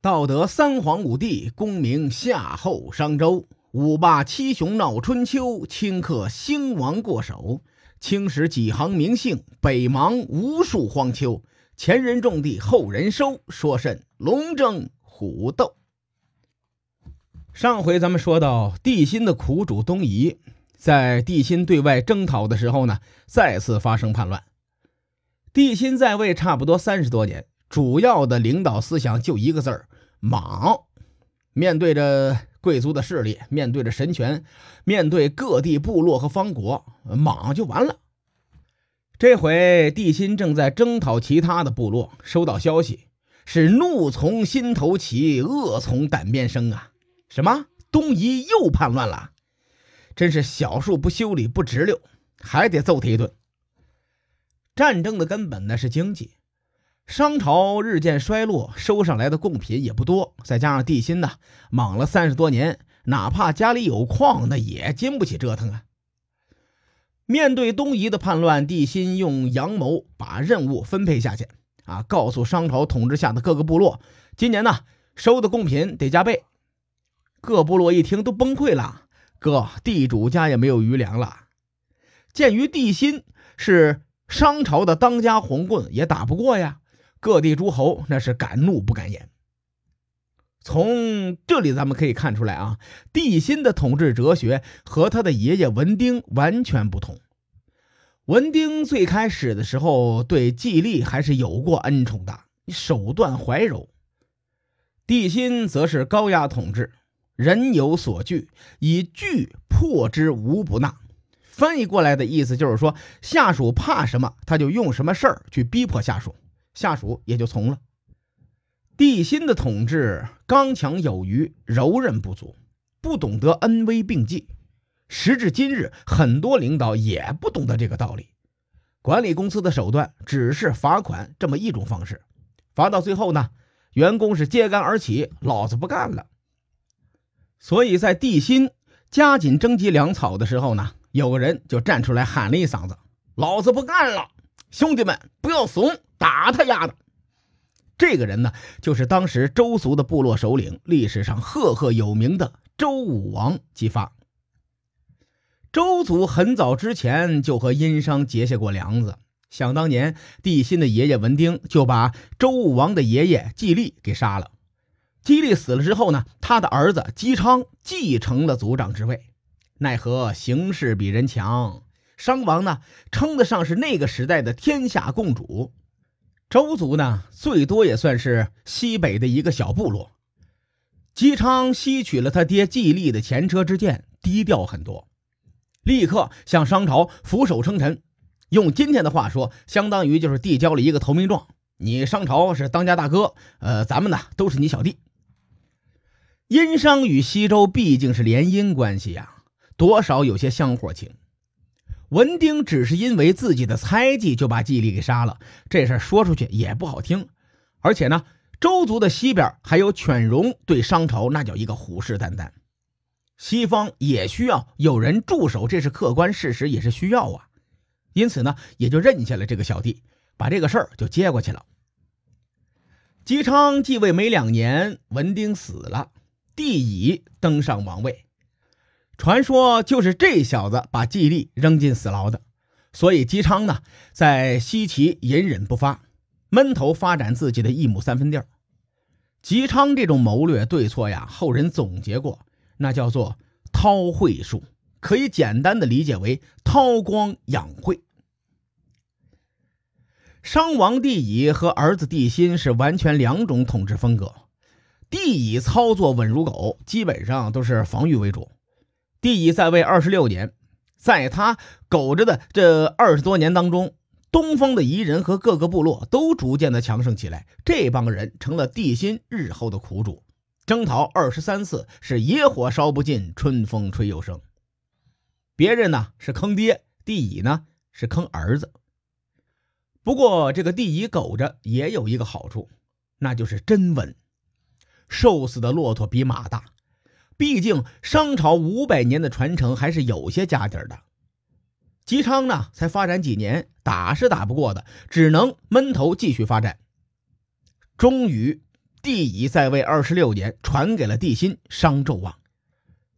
道德三皇五帝，功名夏后商周；五霸七雄闹春秋，顷刻兴亡过手。青史几行名姓，北邙无数荒丘。前人种地，后人收，说甚龙争虎斗？上回咱们说到，帝辛的苦主东夷，在帝辛对外征讨的时候呢，再次发生叛乱。帝辛在位差不多三十多年，主要的领导思想就一个字儿：莽。面对着贵族的势力，面对着神权，面对各地部落和方国，莽就完了。这回帝辛正在征讨其他的部落，收到消息是怒从心头起，恶从胆边生啊！什么？东夷又叛乱了？真是小树不修理不直溜，还得揍他一顿。战争的根本呢是经济，商朝日渐衰落，收上来的贡品也不多，再加上帝辛呢莽了三十多年，哪怕家里有矿，那也经不起折腾啊。面对东夷的叛乱，帝辛用阳谋把任务分配下去啊，告诉商朝统治下的各个部落，今年呢收的贡品得加倍。各部落一听都崩溃了，哥，地主家也没有余粮了。鉴于帝辛是商朝的当家红棍，也打不过呀，各地诸侯那是敢怒不敢言。从这里咱们可以看出来啊，帝辛的统治哲学和他的爷爷文丁完全不同。文丁最开始的时候对季历还是有过恩宠的，手段怀柔。帝辛则是高压统治，人有所惧，以惧破之无不纳。翻译过来的意思就是说，下属怕什么，他就用什么事儿去逼迫下属，下属也就从了。帝辛的统治刚强有余，柔韧不足，不懂得恩威并济。时至今日，很多领导也不懂得这个道理。管理公司的手段只是罚款这么一种方式，罚到最后呢，员工是揭竿而起，老子不干了。所以在帝辛加紧征集粮草的时候呢，有个人就站出来喊了一嗓子：“老子不干了！兄弟们，不要怂，打他丫的！”这个人呢，就是当时周族的部落首领，历史上赫赫有名的周武王姬发。周族很早之前就和殷商结下过梁子，想当年，帝辛的爷爷文丁就把周武王的爷爷季历给杀了。季历死了之后呢，他的儿子姬昌继承了族长之位，奈何形势比人强，商王呢称得上是那个时代的天下共主。周族呢，最多也算是西北的一个小部落。姬昌吸取了他爹季历的前车之鉴，低调很多，立刻向商朝俯首称臣。用今天的话说，相当于就是递交了一个投名状。你商朝是当家大哥，呃，咱们呢都是你小弟。殷商与西周毕竟是联姻关系呀，多少有些香火情。文丁只是因为自己的猜忌就把季历给杀了，这事说出去也不好听。而且呢，周族的西边还有犬戎对商朝那叫一个虎视眈眈，西方也需要有人驻守，这是客观事实，也是需要啊。因此呢，也就认下了这个小弟，把这个事儿就接过去了。姬昌继位没两年，文丁死了，帝乙登上王位。传说就是这小子把季历扔进死牢的，所以姬昌呢在西岐隐忍不发，闷头发展自己的一亩三分地。姬昌这种谋略对错呀，后人总结过，那叫做韬晦术，可以简单的理解为韬光养晦。商王帝乙和儿子帝辛是完全两种统治风格，帝乙操作稳如狗，基本上都是防御为主。帝乙在位二十六年，在他苟着的这二十多年当中，东方的夷人和各个部落都逐渐的强盛起来，这帮人成了帝辛日后的苦主。征讨二十三次，是野火烧不尽，春风吹又生。别人呢是坑爹，帝乙呢是坑儿子。不过这个帝乙苟着也有一个好处，那就是真稳。瘦死的骆驼比马大。毕竟商朝五百年的传承还是有些家底儿的。姬昌呢，才发展几年，打是打不过的，只能闷头继续发展。终于，帝乙在位二十六年，传给了帝辛商纣王。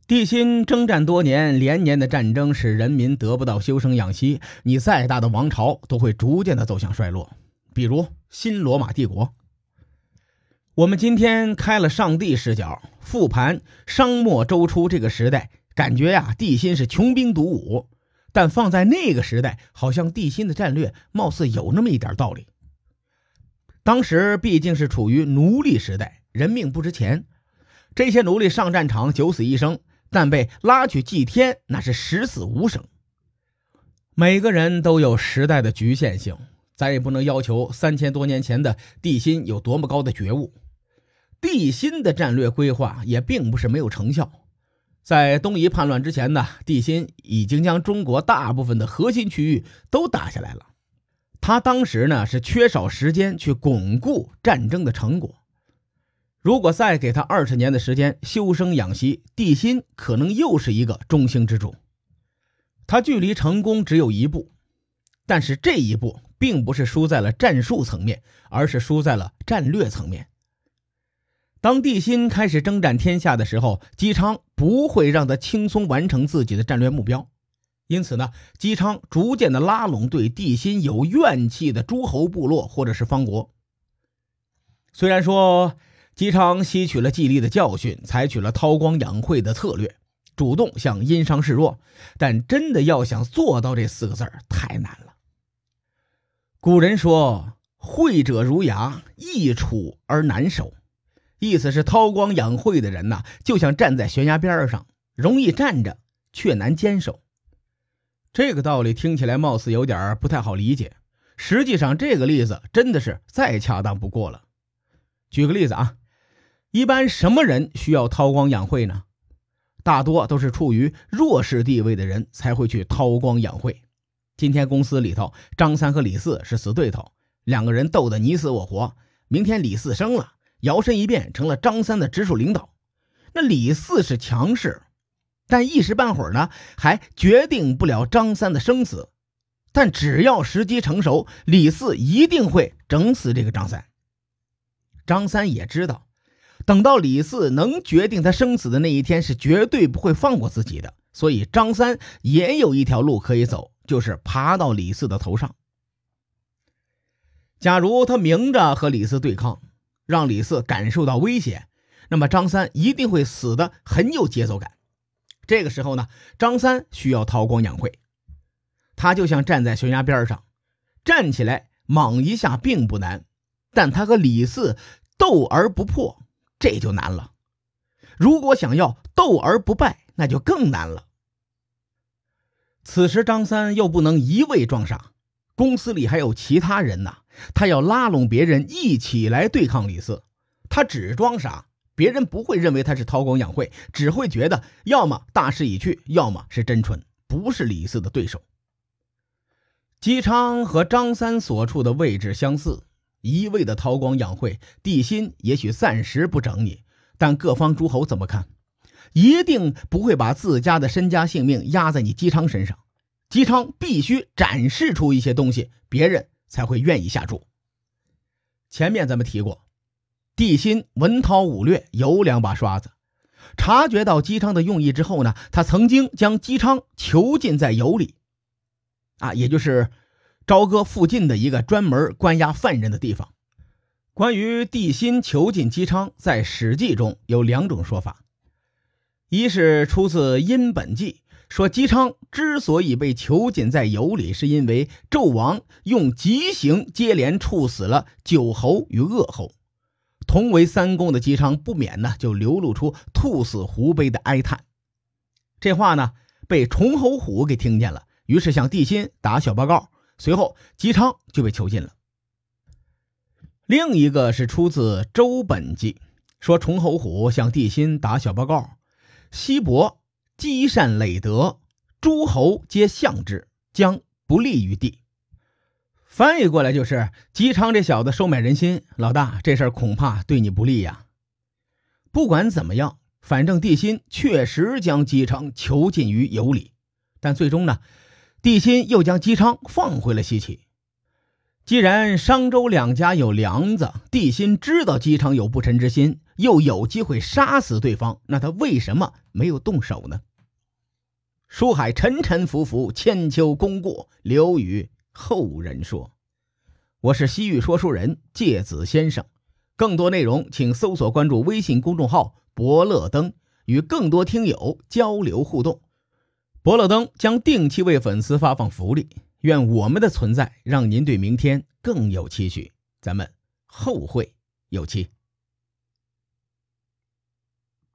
帝辛征战多年，连年的战争使人民得不到休生养息，你再大的王朝都会逐渐的走向衰落。比如新罗马帝国。我们今天开了上帝视角复盘商末周初这个时代，感觉呀，帝辛是穷兵黩武，但放在那个时代，好像帝辛的战略貌似有那么一点道理。当时毕竟是处于奴隶时代，人命不值钱，这些奴隶上战场九死一生，但被拉去祭天，那是十死无生。每个人都有时代的局限性。咱也不能要求三千多年前的帝辛有多么高的觉悟，地心的战略规划也并不是没有成效。在东夷叛乱之前呢，地心已经将中国大部分的核心区域都打下来了。他当时呢是缺少时间去巩固战争的成果。如果再给他二十年的时间休生养息，地心可能又是一个中兴之主。他距离成功只有一步，但是这一步。并不是输在了战术层面，而是输在了战略层面。当帝辛开始征战天下的时候，姬昌不会让他轻松完成自己的战略目标，因此呢，姬昌逐渐的拉拢对帝辛有怨气的诸侯部落或者是方国。虽然说姬昌吸取了季历的教训，采取了韬光养晦的策略，主动向殷商示弱，但真的要想做到这四个字太难了。古人说：“慧者如牙，易处而难守。”意思是韬光养晦的人呐，就像站在悬崖边上，容易站着，却难坚守。这个道理听起来貌似有点不太好理解，实际上这个例子真的是再恰当不过了。举个例子啊，一般什么人需要韬光养晦呢？大多都是处于弱势地位的人才会去韬光养晦。今天公司里头，张三和李四是死对头，两个人斗得你死我活。明天李四升了，摇身一变成了张三的直属领导。那李四是强势，但一时半会儿呢，还决定不了张三的生死。但只要时机成熟，李四一定会整死这个张三。张三也知道，等到李四能决定他生死的那一天，是绝对不会放过自己的。所以张三也有一条路可以走。就是爬到李四的头上。假如他明着和李四对抗，让李四感受到威胁，那么张三一定会死的很有节奏感。这个时候呢，张三需要韬光养晦，他就像站在悬崖边上，站起来莽一下并不难，但他和李四斗而不破，这就难了。如果想要斗而不败，那就更难了。此时，张三又不能一味装傻，公司里还有其他人呢。他要拉拢别人一起来对抗李四。他只装傻，别人不会认为他是韬光养晦，只会觉得要么大势已去，要么是真蠢，不是李四的对手。姬昌和张三所处的位置相似，一味的韬光养晦，帝辛也许暂时不整你，但各方诸侯怎么看？一定不会把自家的身家性命压在你姬昌身上，姬昌必须展示出一些东西，别人才会愿意下注。前面咱们提过，帝辛文韬武略，有两把刷子。察觉到姬昌的用意之后呢，他曾经将姬昌囚禁在羑里，啊，也就是朝歌附近的一个专门关押犯人的地方。关于帝辛囚禁姬昌，在《史记》中有两种说法。一是出自《殷本纪》，说姬昌之所以被囚禁在羑里，是因为纣王用极刑接连处死了九侯与鄂侯。同为三公的姬昌不免呢就流露出兔死狐悲的哀叹。这话呢被崇侯虎给听见了，于是向帝辛打小报告。随后姬昌就被囚禁了。另一个是出自《周本纪》，说崇侯虎向帝辛打小报告。西伯积善累德，诸侯皆向之，将不利于地。翻译过来就是：姬昌这小子收买人心，老大这事儿恐怕对你不利呀。不管怎么样，反正帝辛确实将姬昌囚禁于羑里，但最终呢，帝辛又将姬昌放回了西岐。既然商周两家有梁子，帝辛知道姬昌有不臣之心，又有机会杀死对方，那他为什么没有动手呢？书海沉沉浮浮，千秋功过留与后人说。我是西域说书人介子先生，更多内容请搜索关注微信公众号“伯乐灯”，与更多听友交流互动。伯乐灯将定期为粉丝发放福利。愿我们的存在让您对明天更有期许，咱们后会有期。